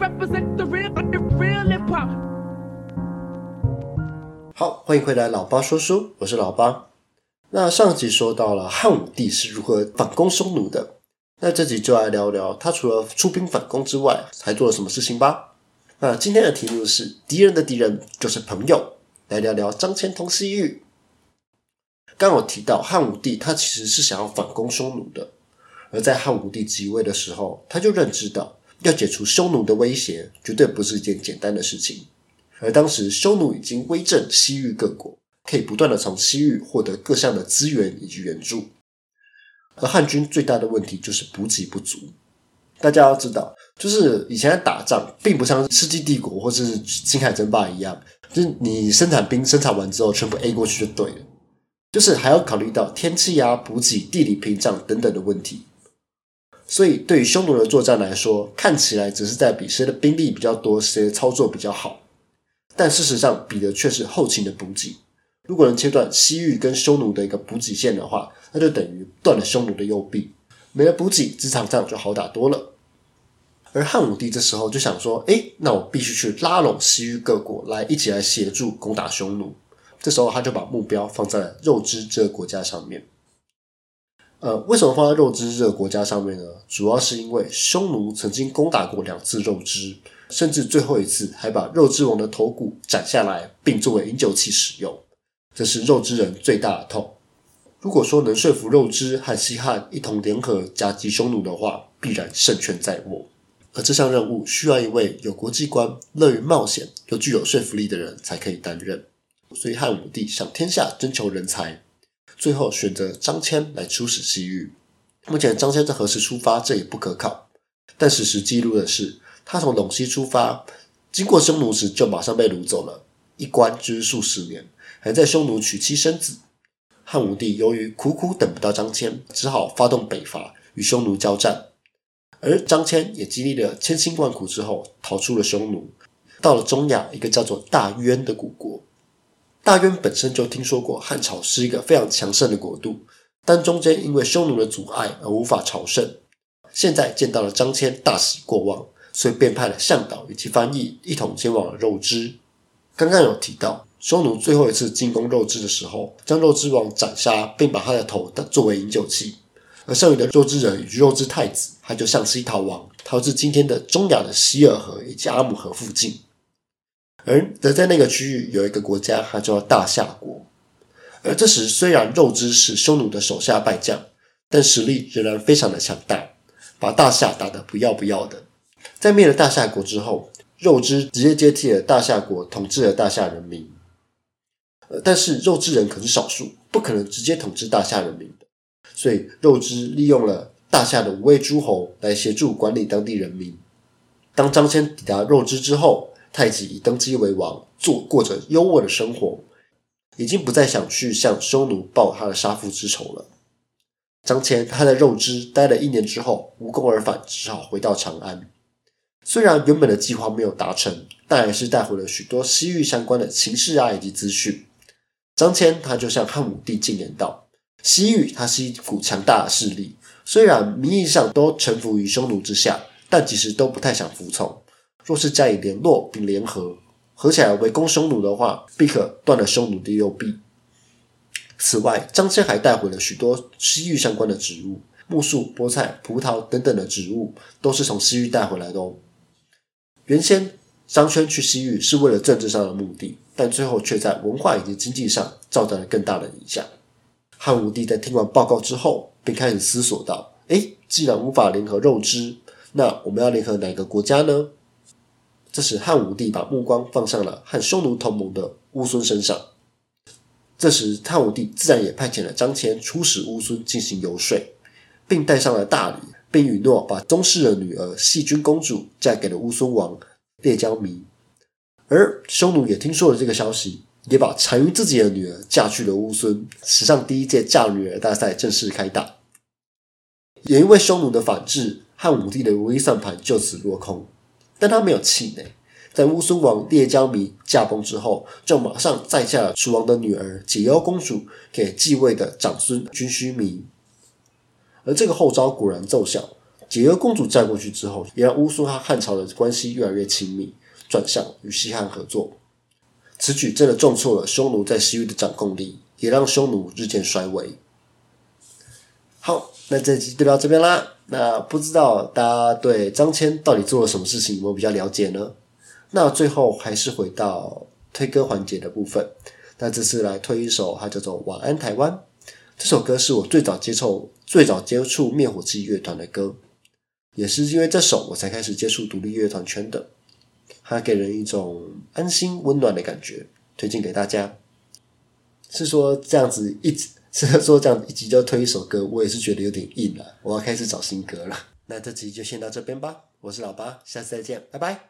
represent the real, the real hip hop. 好，欢迎回来，老八说书，我是老八。那上集说到了汉武帝是如何反攻匈奴的，那这集就来聊聊他除了出兵反攻之外，还做了什么事情吧。那今天的题目是敌人的敌人就是朋友，来聊聊张骞通西域。刚有提到汉武帝他其实是想要反攻匈奴的，而在汉武帝即位的时候，他就认知到要解除匈奴的威胁，绝对不是一件简单的事情。而当时匈奴已经威震西域各国。可以不断的从西域获得各项的资源以及援助，而汉军最大的问题就是补给不足。大家要知道，就是以前打仗，并不像世纪帝国或是青海争霸一样，就是你生产兵生产完之后，全部 A 过去就对了。就是还要考虑到天气啊、补给、地理屏障等等的问题。所以，对于匈奴的作战来说，看起来只是在比谁的兵力比较多，谁的操作比较好，但事实上比的却是后勤的补给。如果能切断西域跟匈奴的一个补给线的话，那就等于断了匈奴的右臂，没了补给，这场仗就好打多了。而汉武帝这时候就想说：“哎，那我必须去拉拢西域各国来一起来协助攻打匈奴。”这时候他就把目标放在了肉支这个国家上面。呃，为什么放在肉汁这个国家上面呢？主要是因为匈奴曾经攻打过两次肉汁，甚至最后一次还把肉支王的头骨斩下来，并作为饮酒器使用。这是肉之人最大的痛。如果说能说服肉汁和西汉一同联合夹击匈奴的话，必然胜券在握。而这项任务需要一位有国际观、乐于冒险又具有说服力的人才可以担任。所以汉武帝向天下征求人才，最后选择张骞来出使西域。目前张骞在何时出发，这也不可靠。但史实记录的是，他从陇西出发，经过匈奴时就马上被掳走了，一关就是数十年。还在匈奴娶妻生子，汉武帝由于苦苦等不到张骞，只好发动北伐与匈奴交战。而张骞也经历了千辛万苦之后，逃出了匈奴，到了中亚一个叫做大渊的古国。大渊本身就听说过汉朝是一个非常强盛的国度，但中间因为匈奴的阻碍而无法朝圣。现在见到了张骞，大喜过望，所以便派了向导以及翻译一同前往了肉支。刚刚有提到。匈奴最后一次进攻肉质的时候，将肉质王斩杀，并把他的头当作为饮酒器。而剩余的肉质人与肉质太子，他就向西逃亡，逃至今天的中亚的希尔河以及阿姆河附近。而则在那个区域有一个国家，它叫大夏国。而这时，虽然肉质是匈奴的手下败将，但实力仍然非常的强大，把大夏打得不要不要的。在灭了大夏国之后，肉质直接接替了大夏国，统治了大夏人民。但是肉之人可是少数，不可能直接统治大夏人民的，所以肉之利用了大夏的五位诸侯来协助管理当地人民。当张骞抵达肉之之后，太极登基为王，做过着优渥的生活，已经不再想去向匈奴报他的杀父之仇了。张骞他在肉之待了一年之后，无功而返，只好回到长安。虽然原本的计划没有达成，但还是带回了许多西域相关的情势啊以及资讯。张骞他就向汉武帝进言道：“西域它是一股强大的势力，虽然名义上都臣服于匈奴之下，但其实都不太想服从。若是加以联络并联合，合起来围攻匈奴的话，必可断了匈奴的右臂。此外，张骞还带回了许多西域相关的植物，木树、菠菜、葡萄等等的植物，都是从西域带回来的哦。原先。”张骞去西域是为了政治上的目的，但最后却在文化以及经济上造成了更大的影响。汉武帝在听完报告之后，便开始思索道：“诶，既然无法联合肉汁，那我们要联合哪个国家呢？”这时，汉武帝把目光放上了和匈奴同盟的乌孙身上。这时，汉武帝自然也派遣了张骞出使乌孙进行游说，并带上了大礼，并允诺把宗室的女儿细君公主嫁给了乌孙王。列交弥，而匈奴也听说了这个消息，也把单于自己的女儿嫁去了乌孙。史上第一届嫁女儿大赛正式开打。也因为匈奴的反制，汉武帝的如意算盘就此落空。但他没有气馁，在乌孙王列交弥驾崩之后，就马上再嫁了楚王的女儿解忧公主给继位的长孙军须弥。而这个后招果然奏效。解忧公主嫁过去之后，也让乌苏和汉朝的关系越来越亲密，转向与西汉合作。此举真的重挫了匈奴在西域的掌控力，也让匈奴日渐衰微。好，那这集就到这边啦。那不知道大家对张骞到底做了什么事情有没有比较了解呢？那最后还是回到推歌环节的部分。那这次来推一首，它叫做《晚安台湾》。这首歌是我最早接触、最早接触灭火器乐团的歌，也是因为这首我才开始接触独立乐团圈的。它给人一种安心、温暖的感觉，推荐给大家。是说这样子一直。是说这样一集就推一首歌，我也是觉得有点硬了。我要开始找新歌了。那这集就先到这边吧。我是老八，下次再见，拜拜。